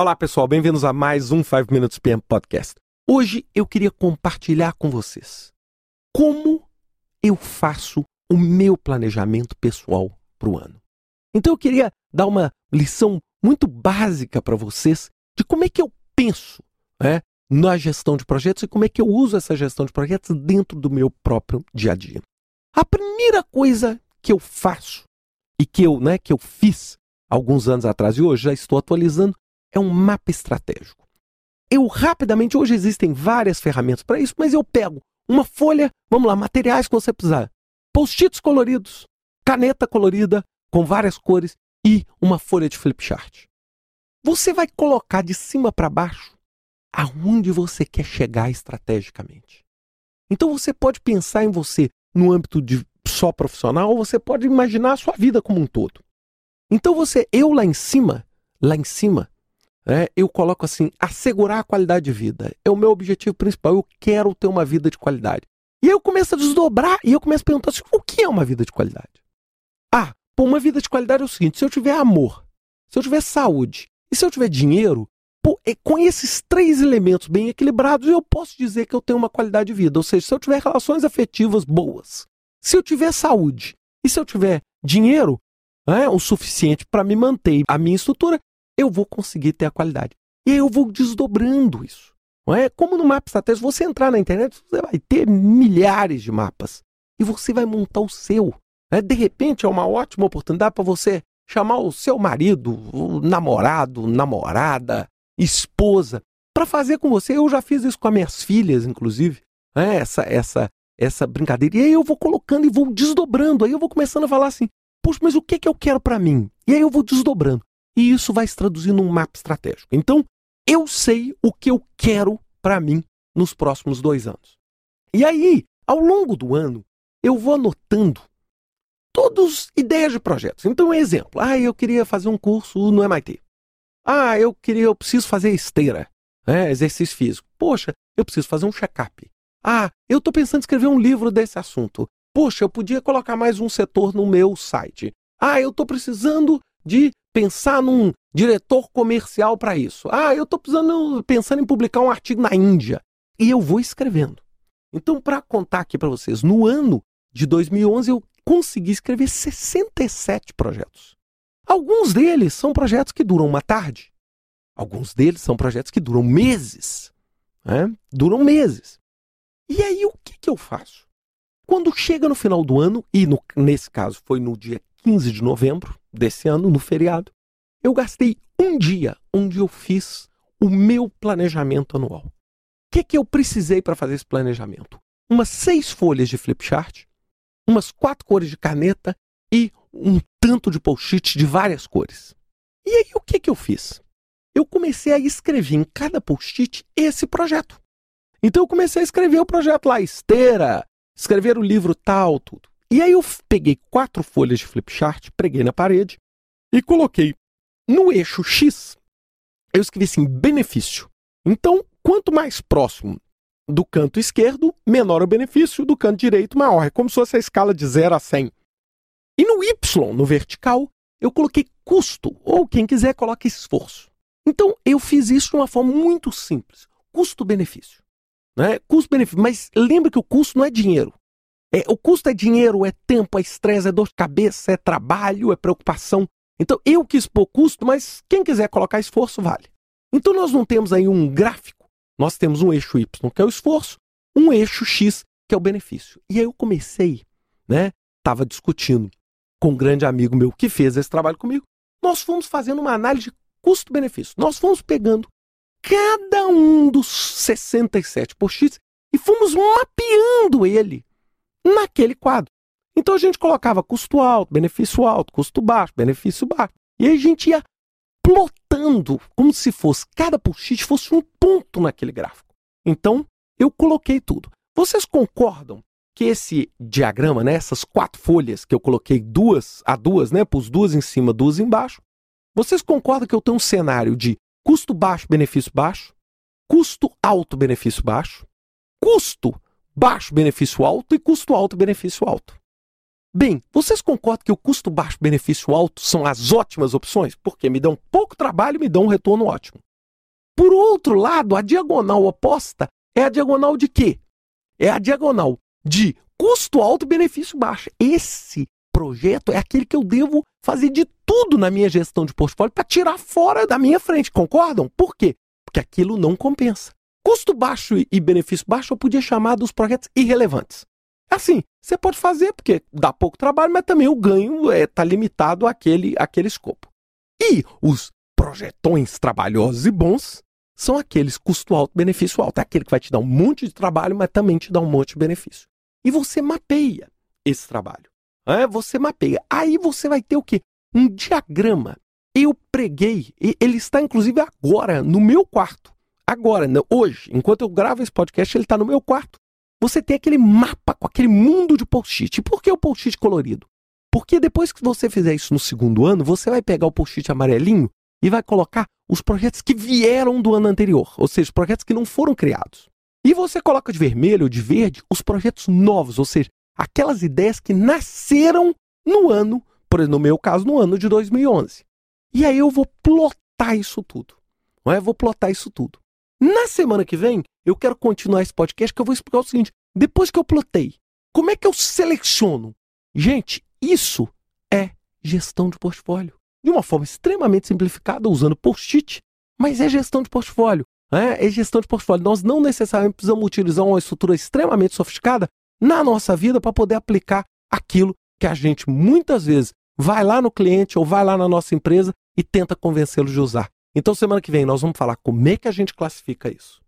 Olá, pessoal, bem-vindos a mais um 5 Minutes PM Podcast. Hoje eu queria compartilhar com vocês como eu faço o meu planejamento pessoal para o ano. Então eu queria dar uma lição muito básica para vocês de como é que eu penso né, na gestão de projetos e como é que eu uso essa gestão de projetos dentro do meu próprio dia a dia. A primeira coisa que eu faço e que eu, né, que eu fiz alguns anos atrás e hoje já estou atualizando é um mapa estratégico. Eu rapidamente, hoje existem várias ferramentas para isso, mas eu pego uma folha, vamos lá, materiais que você precisar, post-its coloridos, caneta colorida com várias cores e uma folha de flip chart. Você vai colocar de cima para baixo aonde você quer chegar estrategicamente. Então você pode pensar em você no âmbito de só profissional, ou você pode imaginar a sua vida como um todo. Então você, eu lá em cima, lá em cima, é, eu coloco assim, assegurar a qualidade de vida. É o meu objetivo principal. Eu quero ter uma vida de qualidade. E aí eu começo a desdobrar e eu começo a perguntar assim, o que é uma vida de qualidade? Ah, pô, uma vida de qualidade é o seguinte: se eu tiver amor, se eu tiver saúde e se eu tiver dinheiro, pô, é, com esses três elementos bem equilibrados, eu posso dizer que eu tenho uma qualidade de vida. Ou seja, se eu tiver relações afetivas boas, se eu tiver saúde e se eu tiver dinheiro, é, o suficiente para me manter a minha estrutura, eu vou conseguir ter a qualidade. E aí eu vou desdobrando isso. Não é? Como no mapa estratégico, você entrar na internet, você vai ter milhares de mapas. E você vai montar o seu. Né? De repente é uma ótima oportunidade para você chamar o seu marido, o namorado, namorada, esposa, para fazer com você. Eu já fiz isso com as minhas filhas, inclusive. Né? Essa, essa, essa brincadeira. E aí eu vou colocando e vou desdobrando. Aí eu vou começando a falar assim: Poxa, mas o que, que eu quero para mim? E aí eu vou desdobrando e isso vai se traduzir num mapa estratégico. Então, eu sei o que eu quero para mim nos próximos dois anos. E aí, ao longo do ano, eu vou anotando todas ideias de projetos. Então, exemplo. Ah, eu queria fazer um curso no MIT. Ah, eu queria, eu preciso fazer esteira, né, exercício físico. Poxa, eu preciso fazer um check-up. Ah, eu estou pensando em escrever um livro desse assunto. Poxa, eu podia colocar mais um setor no meu site. Ah, eu estou precisando de pensar num diretor comercial para isso. Ah, eu estou pensando em publicar um artigo na Índia. E eu vou escrevendo. Então, para contar aqui para vocês, no ano de 2011 eu consegui escrever 67 projetos. Alguns deles são projetos que duram uma tarde. Alguns deles são projetos que duram meses. Né? Duram meses. E aí o que, que eu faço? Quando chega no final do ano, e no, nesse caso foi no dia 15 de novembro desse ano, no feriado, eu gastei um dia onde eu fiz o meu planejamento anual. O que, que eu precisei para fazer esse planejamento? Umas seis folhas de flipchart, umas quatro cores de caneta e um tanto de post-it de várias cores. E aí o que, que eu fiz? Eu comecei a escrever em cada post-it esse projeto. Então eu comecei a escrever o projeto lá, esteira, escrever o livro tal, tudo. E aí eu peguei quatro folhas de flipchart, preguei na parede e coloquei no eixo X. Eu escrevi assim, benefício. Então, quanto mais próximo do canto esquerdo, menor o benefício, do canto direito, maior. É como se fosse a escala de 0 a 100. E no Y, no vertical, eu coloquei custo, ou quem quiser coloca esforço. Então, eu fiz isso de uma forma muito simples. Custo-benefício. Né? Custo-benefício. Mas lembre que o custo não é dinheiro. É, o custo é dinheiro, é tempo, é estresse, é dor de cabeça, é trabalho, é preocupação. Então eu quis pôr custo, mas quem quiser colocar esforço vale. Então nós não temos aí um gráfico, nós temos um eixo Y, que é o esforço, um eixo X, que é o benefício. E aí eu comecei, né? Estava discutindo com um grande amigo meu que fez esse trabalho comigo. Nós fomos fazendo uma análise de custo-benefício. Nós fomos pegando cada um dos 67 post-its e fomos mapeando ele naquele quadro. Então a gente colocava custo alto, benefício alto, custo baixo, benefício baixo. E aí a gente ia plotando como se fosse cada post-it fosse um ponto naquele gráfico. Então eu coloquei tudo. Vocês concordam que esse diagrama, né, essas quatro folhas que eu coloquei duas a duas, né, pus duas em cima, duas embaixo, vocês concordam que eu tenho um cenário de custo baixo, benefício baixo, custo alto, benefício baixo, custo baixo benefício alto e custo alto benefício alto. Bem, vocês concordam que o custo baixo benefício alto são as ótimas opções? Porque me dão pouco trabalho e me dão um retorno ótimo. Por outro lado, a diagonal oposta é a diagonal de quê? É a diagonal de custo alto e benefício baixo. Esse projeto é aquele que eu devo fazer de tudo na minha gestão de portfólio para tirar fora da minha frente, concordam? Por quê? Porque aquilo não compensa. Custo baixo e benefício baixo eu podia chamar dos projetos irrelevantes. Assim, você pode fazer porque dá pouco trabalho, mas também o ganho está é, tá limitado àquele, àquele escopo. E os projetões trabalhosos e bons são aqueles custo alto, benefício alto. É aquele que vai te dar um monte de trabalho, mas também te dá um monte de benefício. E você mapeia esse trabalho. É, você mapeia. Aí você vai ter o quê? Um diagrama. Eu preguei, ele está inclusive agora no meu quarto. Agora, hoje, enquanto eu gravo esse podcast, ele está no meu quarto. Você tem aquele mapa com aquele mundo de post-it. Por que o post-it colorido? Porque depois que você fizer isso no segundo ano, você vai pegar o post-it amarelinho e vai colocar os projetos que vieram do ano anterior, ou seja, os projetos que não foram criados. E você coloca de vermelho ou de verde os projetos novos, ou seja, aquelas ideias que nasceram no ano, por exemplo, no meu caso, no ano de 2011. E aí eu vou plotar isso tudo. Não é? Vou plotar isso tudo. Na semana que vem, eu quero continuar esse podcast que eu vou explicar o seguinte: depois que eu plotei, como é que eu seleciono? Gente, isso é gestão de portfólio de uma forma extremamente simplificada, usando post-it, mas é gestão de portfólio. É, é gestão de portfólio. Nós não necessariamente precisamos utilizar uma estrutura extremamente sofisticada na nossa vida para poder aplicar aquilo que a gente muitas vezes vai lá no cliente ou vai lá na nossa empresa e tenta convencê-lo de usar. Então, semana que vem, nós vamos falar como é que a gente classifica isso.